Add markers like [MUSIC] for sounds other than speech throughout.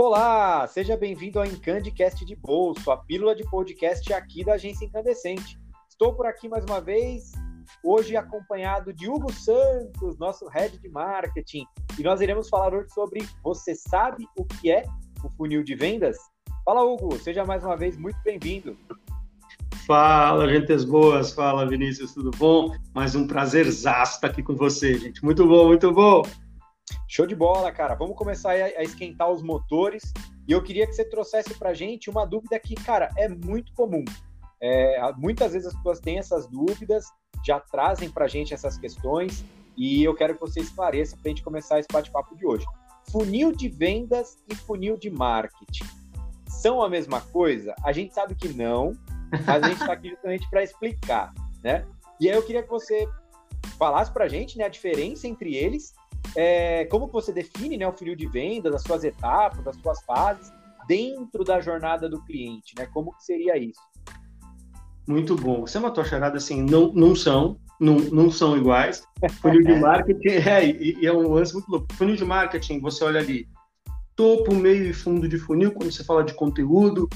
Olá, seja bem-vindo ao Encandecast de Bolso, a pílula de podcast aqui da Agência Incandescente. Estou por aqui mais uma vez, hoje acompanhado de Hugo Santos, nosso head de marketing, e nós iremos falar hoje sobre você sabe o que é o funil de vendas? Fala, Hugo, seja mais uma vez muito bem-vindo. Fala, gentes boas, fala, Vinícius, tudo bom? Mais um prazerzaço estar aqui com você, gente. Muito bom, muito bom. Show de bola, cara. Vamos começar a esquentar os motores. E eu queria que você trouxesse para gente uma dúvida que, cara, é muito comum. É, muitas vezes as pessoas têm essas dúvidas, já trazem para gente essas questões, e eu quero que você esclareça para a gente começar esse bate-papo de hoje. Funil de vendas e funil de marketing são a mesma coisa? A gente sabe que não, mas a gente está aqui justamente para explicar, né? E aí eu queria que você falasse para a gente né, a diferença entre eles é, como você define né, o funil de vendas, as suas etapas, as suas fases dentro da jornada do cliente, né? Como que seria isso? Muito bom. Você matou a charada assim, não, não são, não, não são iguais. Funil de [LAUGHS] marketing, é, e, e é um lance muito louco. Funil de marketing, você olha ali, topo, meio e fundo de funil, quando você fala de conteúdo,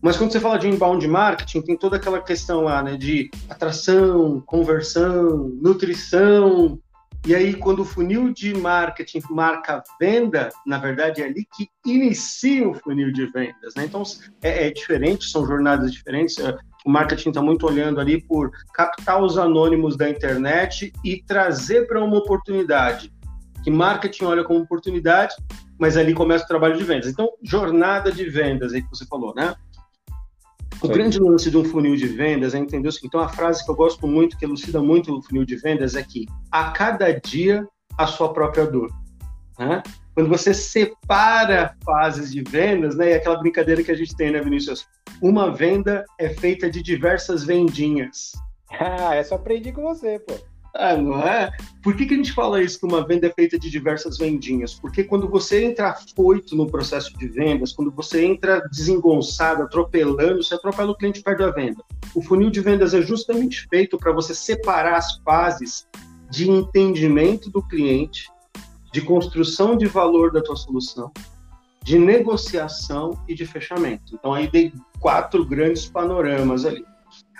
mas quando você fala de inbound marketing, tem toda aquela questão lá, né, de atração, conversão, nutrição, e aí, quando o funil de marketing marca venda, na verdade é ali que inicia o funil de vendas. Né? Então, é, é diferente, são jornadas diferentes. É, o marketing está muito olhando ali por captar os anônimos da internet e trazer para uma oportunidade. Que marketing olha como oportunidade, mas ali começa o trabalho de vendas. Então, jornada de vendas, aí que você falou, né? O grande lance de um funil de vendas é entender o seguinte. Então, a frase que eu gosto muito, que elucida muito o funil de vendas, é que a cada dia a sua própria dor. Né? Quando você separa fases de vendas, né, e aquela brincadeira que a gente tem, né, Vinícius? Uma venda é feita de diversas vendinhas. [LAUGHS] Ah, essa eu aprendi com você, pô. Ah, não é? Por que, que a gente fala isso que uma venda é feita de diversas vendinhas? Porque quando você entra afoito no processo de vendas, quando você entra desengonçado, atropelando, você atropela o cliente perto da venda. O funil de vendas é justamente feito para você separar as fases de entendimento do cliente, de construção de valor da tua solução, de negociação e de fechamento. Então aí dei quatro grandes panoramas ali.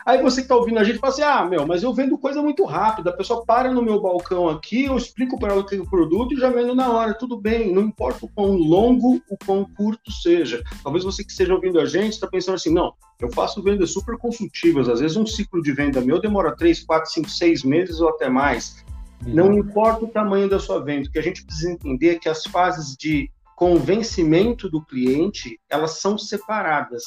Aí você que está ouvindo a gente fala assim: ah, meu, mas eu vendo coisa muito rápida. A pessoa para no meu balcão aqui, eu explico para ela o que é o produto e já vendo na hora. Tudo bem, não importa o quão longo, o quão curto seja. Talvez você que esteja ouvindo a gente está pensando assim: não, eu faço vendas super consultivas. Às vezes um ciclo de venda meu demora 3, 4, 5, 6 meses ou até mais. Uhum. Não importa o tamanho da sua venda, o que a gente precisa entender é que as fases de convencimento do cliente, elas são separadas.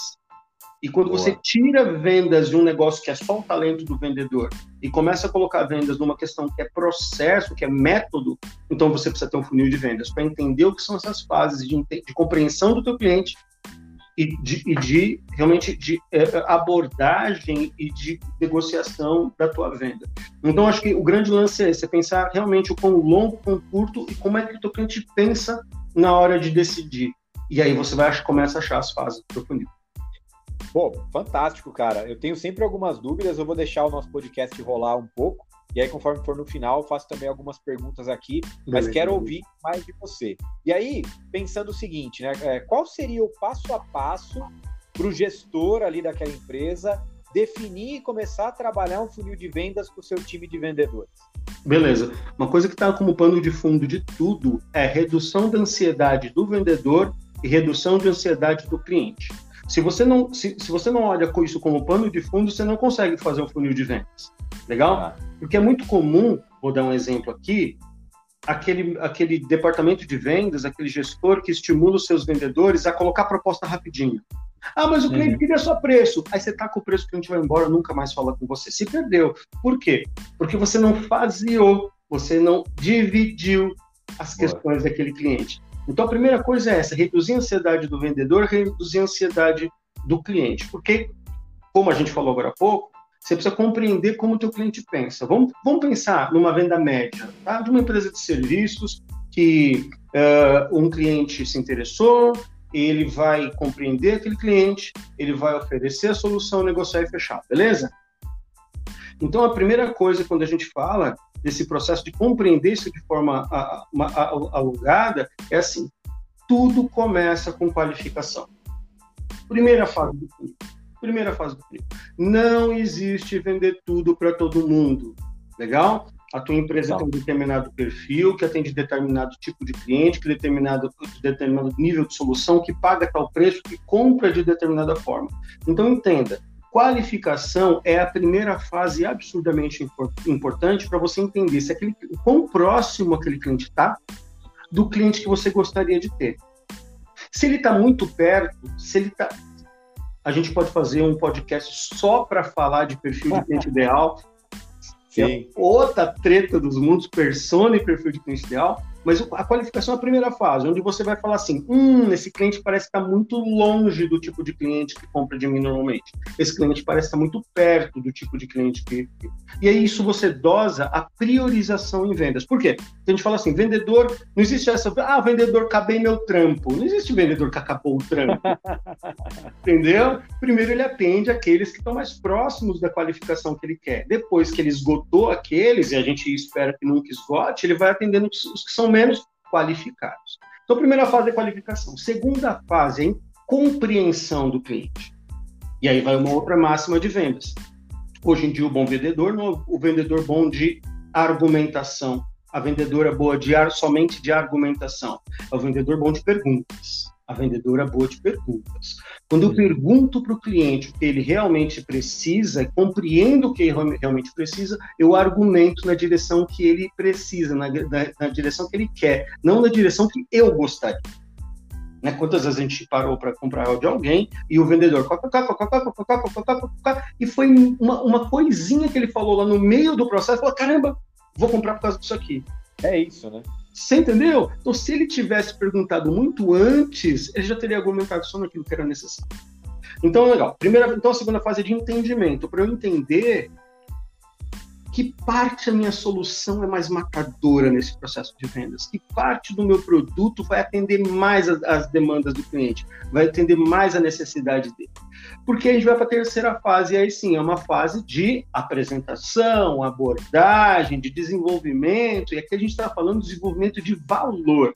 E quando Boa. você tira vendas de um negócio que é só o talento do vendedor e começa a colocar vendas numa questão que é processo, que é método, então você precisa ter um funil de vendas para entender o que são essas fases de, de compreensão do teu cliente e de, e de realmente de é, abordagem e de negociação da tua venda. Então acho que o grande lance é você pensar realmente o quão longo, quão curto e como é que o teu cliente pensa na hora de decidir. E aí você vai começa a achar as fases do funil. Pô, fantástico, cara. Eu tenho sempre algumas dúvidas, eu vou deixar o nosso podcast rolar um pouco. E aí, conforme for no final, eu faço também algumas perguntas aqui, mas Beleza. quero ouvir mais de você. E aí, pensando o seguinte, né? É, qual seria o passo a passo para o gestor ali daquela empresa definir e começar a trabalhar um funil de vendas com o seu time de vendedores? Beleza. Uma coisa que está como pano de fundo de tudo é redução da ansiedade do vendedor e redução de ansiedade do cliente. Se você não, se, se você não olha isso como pano de fundo, você não consegue fazer um funil de vendas. Legal? Ah. Porque é muito comum, vou dar um exemplo aqui, aquele, aquele departamento de vendas, aquele gestor que estimula os seus vendedores a colocar a proposta rapidinho. Ah, mas o uhum. cliente queria só preço. Aí você tá com o preço, o cliente vai embora, nunca mais fala com você. Se perdeu. Por quê? Porque você não faziou, você não dividiu as questões daquele cliente. Então, a primeira coisa é essa: reduzir a ansiedade do vendedor, reduzir a ansiedade do cliente. Porque, como a gente falou agora há pouco, você precisa compreender como o teu cliente pensa. Vamos, vamos pensar numa venda média, tá? De uma empresa de serviços que uh, um cliente se interessou, ele vai compreender aquele cliente, ele vai oferecer a solução, negociar e fechar, beleza? Então, a primeira coisa quando a gente fala desse processo de compreender isso de forma alugada é assim: tudo começa com qualificação. Primeira fase do. Primeira fase do. Não existe vender tudo para todo mundo. Legal? A tua empresa tem um determinado perfil, que atende determinado tipo de cliente, que determinado, determinado nível de solução, que paga tal preço, que compra de determinada forma. Então, entenda, qualificação é a primeira fase absurdamente importante para você entender se aquele, quão próximo aquele cliente está do cliente que você gostaria de ter. Se ele está muito perto, se ele está. A gente pode fazer um podcast só para falar de perfil de cliente ideal, que é outra treta dos mundos, persona e perfil de cliente ideal. Mas a qualificação é a primeira fase, onde você vai falar assim: hum, esse cliente parece estar muito longe do tipo de cliente que compra de mim normalmente. Esse cliente parece estar muito perto do tipo de cliente que. E aí isso você dosa a priorização em vendas. Por quê? Porque a gente fala assim: vendedor, não existe essa. Ah, vendedor, acabei meu trampo. Não existe vendedor que acabou o trampo. [LAUGHS] Entendeu? Primeiro ele atende aqueles que estão mais próximos da qualificação que ele quer. Depois que ele esgotou aqueles, e a gente espera que nunca esgote, ele vai atendendo os que são menos qualificados. Então, primeira fase é qualificação. Segunda fase é compreensão do cliente. E aí vai uma outra máxima de vendas. Hoje em dia, o bom vendedor o vendedor bom de argumentação. A vendedora boa de ar, somente de argumentação. É o vendedor bom de perguntas a vendedora boa de perguntas. Quando eu pergunto para o cliente o que ele realmente precisa, compreendo o que ele realmente precisa, eu argumento na direção que ele precisa, na, na, na direção que ele quer, não na direção que eu gostaria. Né? Quantas vezes a gente parou para comprar de alguém e o vendedor e foi uma, uma coisinha que ele falou lá no meio do processo, falou, caramba, vou comprar por causa disso aqui. É isso, né? Você entendeu? Então, se ele tivesse perguntado muito antes, ele já teria argumentado só naquilo que era necessário. Então, legal. Primeira, então, a segunda fase é de entendimento. Para eu entender que parte a minha solução é mais matadora nesse processo de vendas, que parte do meu produto vai atender mais as, as demandas do cliente, vai atender mais a necessidade dele. Porque a gente vai para a terceira fase, e aí sim, é uma fase de apresentação, abordagem, de desenvolvimento, e aqui a gente está falando de desenvolvimento de valor.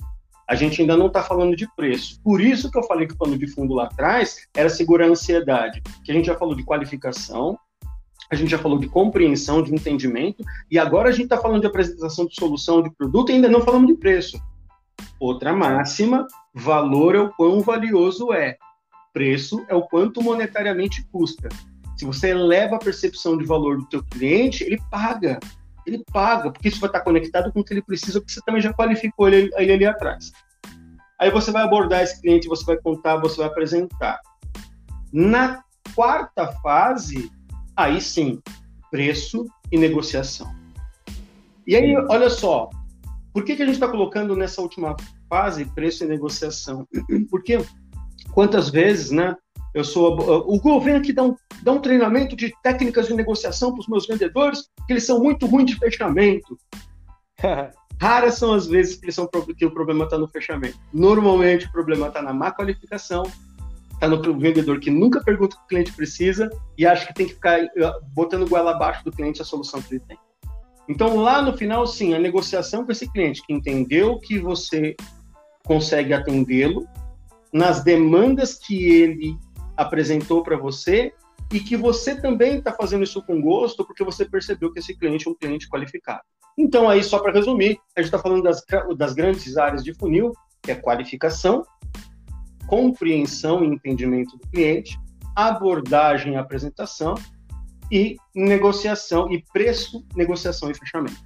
A gente ainda não está falando de preço. Por isso que eu falei que o pano de fundo lá atrás era segurar a ansiedade, que a gente já falou de qualificação, a gente já falou de compreensão, de entendimento, e agora a gente está falando de apresentação de solução de produto e ainda não falamos de preço. Outra máxima, valor é o quão valioso é. Preço é o quanto monetariamente custa. Se você eleva a percepção de valor do teu cliente, ele paga. Ele paga, porque isso vai estar conectado com o que ele precisa, porque você também já qualificou ele, ele ali atrás. Aí você vai abordar esse cliente, você vai contar, você vai apresentar. Na quarta fase, aí sim, preço e negociação. E aí, olha só, por que, que a gente está colocando nessa última fase preço e negociação? Porque quantas vezes, né? Eu sou o governo aqui dá um, dá um treinamento de técnicas de negociação para os meus vendedores, que eles são muito ruins de fechamento. [LAUGHS] Raras são as vezes que, são, que o problema está no fechamento. Normalmente o problema está na má qualificação, está no vendedor que nunca pergunta o que o cliente precisa e acha que tem que ficar eh, botando goela abaixo do cliente a solução que ele tem. Então, lá no final, sim, a negociação com esse cliente que entendeu que você consegue atendê-lo nas demandas que ele apresentou para você e que você também está fazendo isso com gosto porque você percebeu que esse cliente é um cliente qualificado. Então, aí, só para resumir, a gente está falando das, das grandes áreas de funil, que é qualificação, compreensão e entendimento do cliente, abordagem e apresentação e negociação e preço, negociação e fechamento.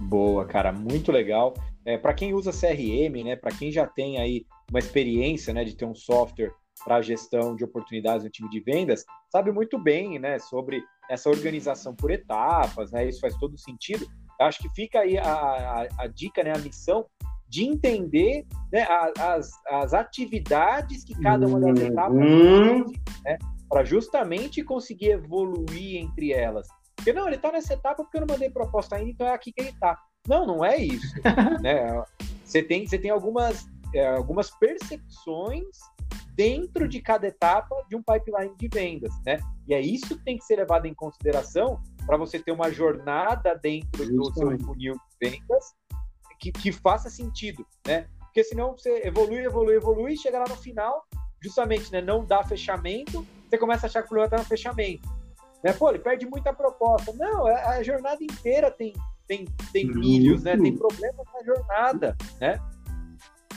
Boa, cara, muito legal. É, para quem usa CRM, né, para quem já tem aí uma experiência, né, de ter um software para gestão de oportunidades no time de vendas, sabe muito bem, né, sobre essa organização por etapas, né, isso faz todo sentido. Acho que fica aí a, a, a dica, né, a missão de entender né, as, as atividades que cada uma das etapas uhum. né, para justamente conseguir evoluir entre elas. Porque não, ele está nessa etapa porque eu não mandei proposta ainda, então é aqui que ele está. Não, não é isso. [LAUGHS] né? Você tem, você tem algumas, é, algumas percepções dentro de cada etapa de um pipeline de vendas, né? E é isso que tem que ser levado em consideração para você ter uma jornada dentro Justamente. do seu funil de vendas que, que faça sentido, né? porque senão você evolui, evolui, evolui, e chega lá no final, justamente, né, não dá fechamento, você começa a achar que o problema está no fechamento. Né? Pô, ele perde muita proposta. Não, é, a jornada inteira tem, tem, tem milhos, né? Tem problemas na jornada, né?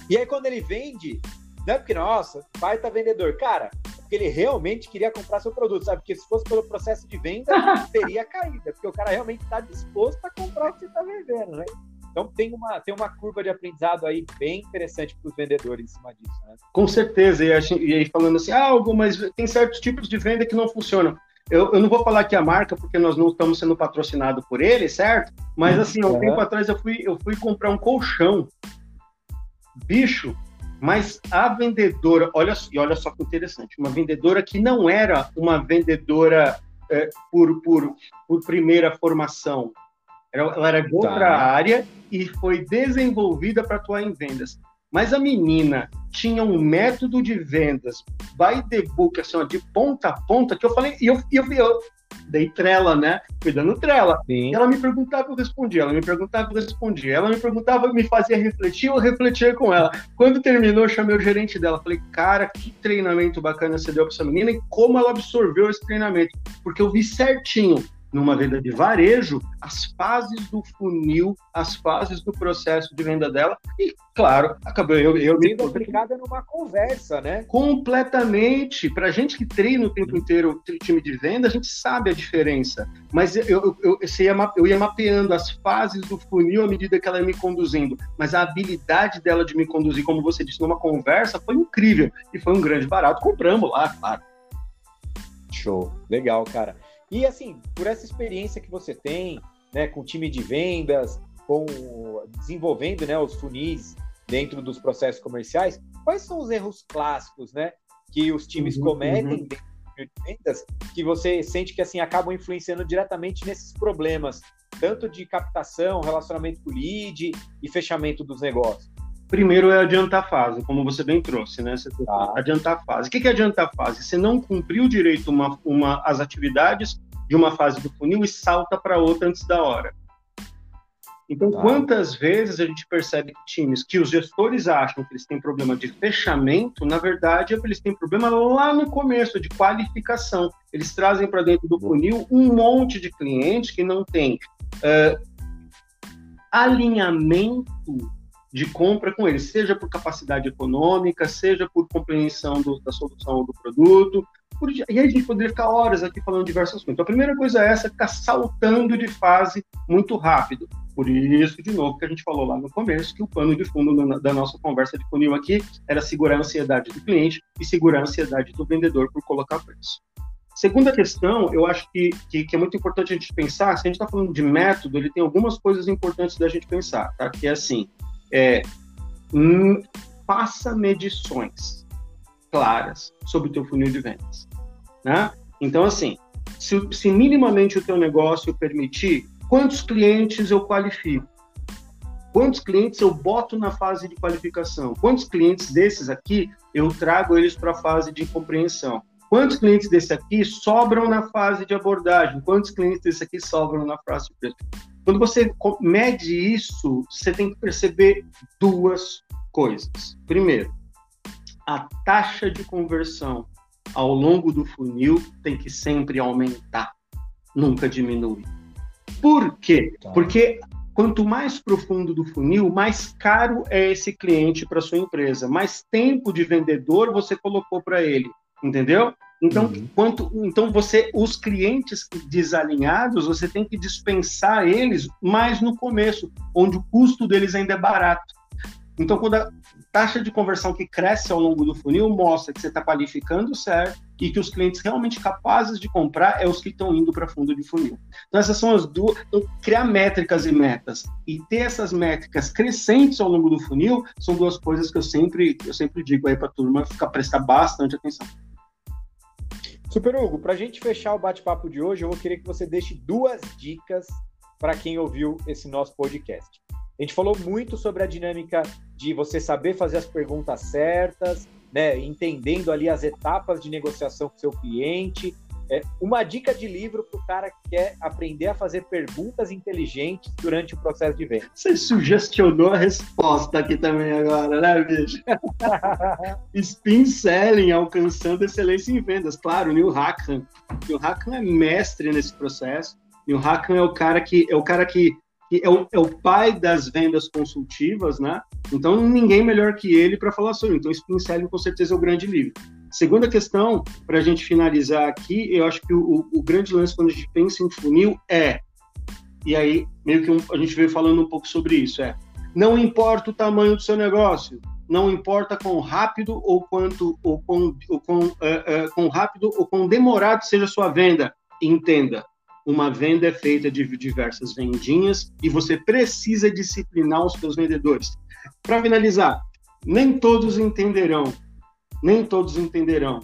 E aí quando ele vende, não é porque, nossa, pai tá vendedor. Cara, porque ele realmente queria comprar seu produto, sabe? Porque se fosse pelo processo de venda, [LAUGHS] teria caída, porque o cara realmente está disposto a comprar o que você está vendendo, né? Então tem uma, tem uma curva de aprendizado aí bem interessante para os vendedores em cima disso, né? Com certeza, e, aí falando assim, ah, algo, mas tem certos tipos de venda que não funcionam. Eu, eu, não vou falar aqui a marca, porque nós não estamos sendo patrocinados por ele, certo? Mas assim, um uhum. tempo atrás eu fui, eu fui comprar um colchão. Bicho, mas a vendedora, olha, e olha só que interessante, uma vendedora que não era uma vendedora é, por, por, por primeira formação, ela, era outra tá. área e foi desenvolvida para atuar em vendas. Mas a menina tinha um método de vendas by the book, assim, ó, de ponta a ponta, que eu falei, e eu, eu, eu, dei trela, né? Fui dando trela. Sim. Ela me perguntava, eu respondia. Ela me perguntava, eu respondia. Ela me perguntava, me fazia refletir, eu refletia com ela. Quando terminou, eu chamei o gerente dela. Falei, cara, que treinamento bacana você deu para essa menina e como ela absorveu esse treinamento. Porque eu vi certinho numa venda de varejo, as fases do funil, as fases do processo de venda dela, e, claro, acabou eu, eu Sendo me... aplicada numa conversa, né? Completamente. Para gente que treina o tempo inteiro time de venda, a gente sabe a diferença. Mas eu, eu, eu, eu ia mapeando as fases do funil à medida que ela ia me conduzindo. Mas a habilidade dela de me conduzir, como você disse, numa conversa, foi incrível. E foi um grande barato. Compramos lá, claro. Show. Legal, cara. E assim, por essa experiência que você tem, né, com time de vendas, com desenvolvendo, né, os funis dentro dos processos comerciais, quais são os erros clássicos, né, que os times uhum, cometem uhum. dentro de vendas, que você sente que assim acabam influenciando diretamente nesses problemas, tanto de captação, relacionamento com o lead e fechamento dos negócios? Primeiro é adiantar a fase, como você bem trouxe, né? Você tá. Adiantar a fase. O que é adiantar a fase? Você não cumpriu direito uma, uma, as atividades de uma fase do funil e salta para outra antes da hora. Então, tá. quantas vezes a gente percebe que times que os gestores acham que eles têm problema de fechamento, na verdade, é eles têm problema lá no começo, de qualificação. Eles trazem para dentro do funil um monte de clientes que não tem uh, alinhamento de compra com eles, seja por capacidade econômica, seja por compreensão do, da solução do produto. Por, e aí a gente poderia ficar horas aqui falando diversas coisas. Então, a primeira coisa é essa, ficar saltando de fase muito rápido. Por isso, de novo, que a gente falou lá no começo, que o pano de fundo da nossa conversa de funil aqui era segurar a ansiedade do cliente e segurar a ansiedade do vendedor por colocar preço. Segunda questão, eu acho que, que, que, é muito importante a gente pensar, se a gente está falando de método, ele tem algumas coisas importantes da gente pensar, tá? Que é assim, é, hum, faça medições claras sobre o teu funil de vendas, né? Então, assim, se, se minimamente o teu negócio permitir, quantos clientes eu qualifico? Quantos clientes eu boto na fase de qualificação? Quantos clientes desses aqui eu trago eles para a fase de compreensão? Quantos clientes desse aqui sobram na fase de abordagem? Quantos clientes desse aqui sobram na fase de? Quando você mede isso, você tem que perceber duas coisas. Primeiro, a taxa de conversão ao longo do funil tem que sempre aumentar, nunca diminuir. Por quê? Tá. Porque quanto mais profundo do funil, mais caro é esse cliente para sua empresa, mais tempo de vendedor você colocou para ele, entendeu? Então, uhum. quanto, então você, os clientes desalinhados, você tem que dispensar eles mais no começo, onde o custo deles ainda é barato. Então, quando a taxa de conversão que cresce ao longo do funil mostra que você está qualificando certo e que os clientes realmente capazes de comprar é os que estão indo para fundo de funil. Então, essas são as duas. Então, criar métricas e metas e ter essas métricas crescentes ao longo do funil são duas coisas que eu sempre, eu sempre digo aí para a turma ficar prestar bastante atenção. Super Hugo, para a gente fechar o bate-papo de hoje, eu vou querer que você deixe duas dicas para quem ouviu esse nosso podcast. A gente falou muito sobre a dinâmica de você saber fazer as perguntas certas, né, entendendo ali as etapas de negociação com seu cliente, É uma dica de livro para o cara que quer aprender a fazer perguntas inteligentes durante o processo de venda. Você sugestionou a resposta aqui também agora, né, bicho? [LAUGHS] Spin Selling, alcançando excelência em vendas. Claro, Neil Hackman. Neil Hackman é mestre nesse processo. Neil Hackman é o cara que é o cara que que é o, é o pai das vendas consultivas, né? Então, ninguém melhor que ele para falar sobre. Então, Spin Selling, com certeza, é o grande livro. Segunda questão, para a gente finalizar aqui, eu acho que o, o, grande lance quando a gente pensa em funil é, e aí meio que um, a gente veio falando um pouco sobre isso, é, não importa o tamanho do seu negócio, não importa quão rápido ou quanto ou quão, ou quão, uh, uh, quão rápido ou quão demorado seja a sua venda, entenda, uma venda é feita de diversas vendinhas e você precisa disciplinar os seus vendedores. Para finalizar, nem todos entenderão, nem todos entenderão,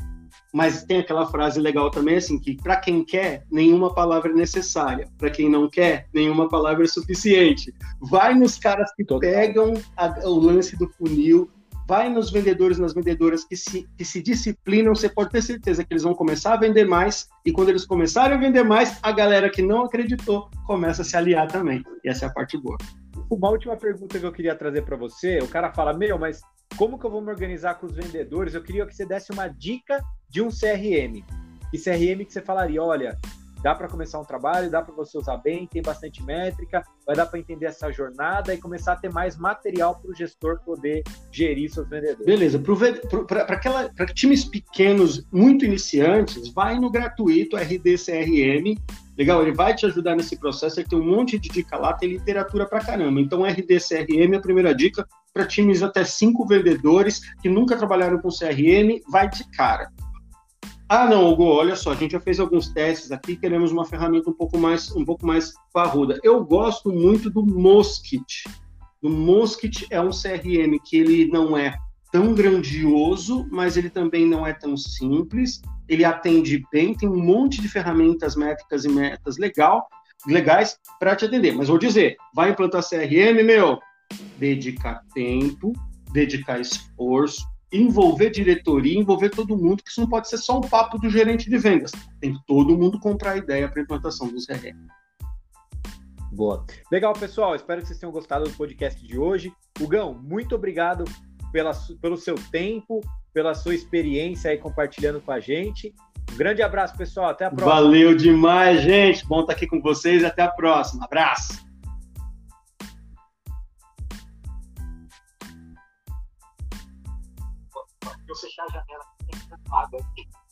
mas tem aquela frase legal também assim que para quem quer, nenhuma palavra é necessária, para quem não quer, nenhuma palavra é suficiente. Vai nos caras que Total. pegam a, o lance do funil, vai nos vendedores, nas vendedoras que se, que se disciplinam, você pode ter certeza que eles vão começar a vender mais, e quando eles começarem a vender mais, a galera que não acreditou começa a se aliar também. E essa é a parte boa. Uma última pergunta que eu queria trazer para você, o cara fala, meu, mas como que eu vou me organizar com os vendedores? Eu queria que você desse uma dica de um CRM. E CRM que você falaria, olha, dá para começar um trabalho, dá para você usar bem, tem bastante métrica, vai dar para entender essa jornada e começar a ter mais material para o gestor poder gerir seus vendedores. Beleza, para times pequenos, muito iniciantes, vai no gratuito RD CRM. Legal, ele vai te ajudar nesse processo, ele tem um monte de dica lá, tem literatura para caramba. Então, RD CRM é a primeira dica para times até cinco vendedores que nunca trabalharam com CRM, vai de cara. Ah, não, Hugo, olha só, a gente já fez alguns testes aqui, queremos uma ferramenta um pouco mais, um pouco mais parruda. Eu gosto muito do Moskit. O Moskit é um CRM que ele não é tão grandioso, mas ele também não é tão simples. Ele atende bem, tem um monte de ferramentas métricas e metas legal, legais para te atender. Mas vou dizer, vai implantar CRM, meu, dedicar tempo, dedicar esforço, envolver diretoria, envolver todo mundo, que isso não pode ser só um papo do gerente de vendas. Tem todo mundo comprar a ideia para implantação do CRM. Boa. Legal, pessoal. Espero que vocês tenham gostado do podcast de hoje. Hugão, muito obrigado pela, pelo seu tempo, pela sua experiência aí compartilhando com a gente. Um grande abraço, pessoal. Até a próxima. Valeu demais, gente. Bom estar aqui com vocês. Até a próxima. Abraço. eu fechar a janela, tem água aqui.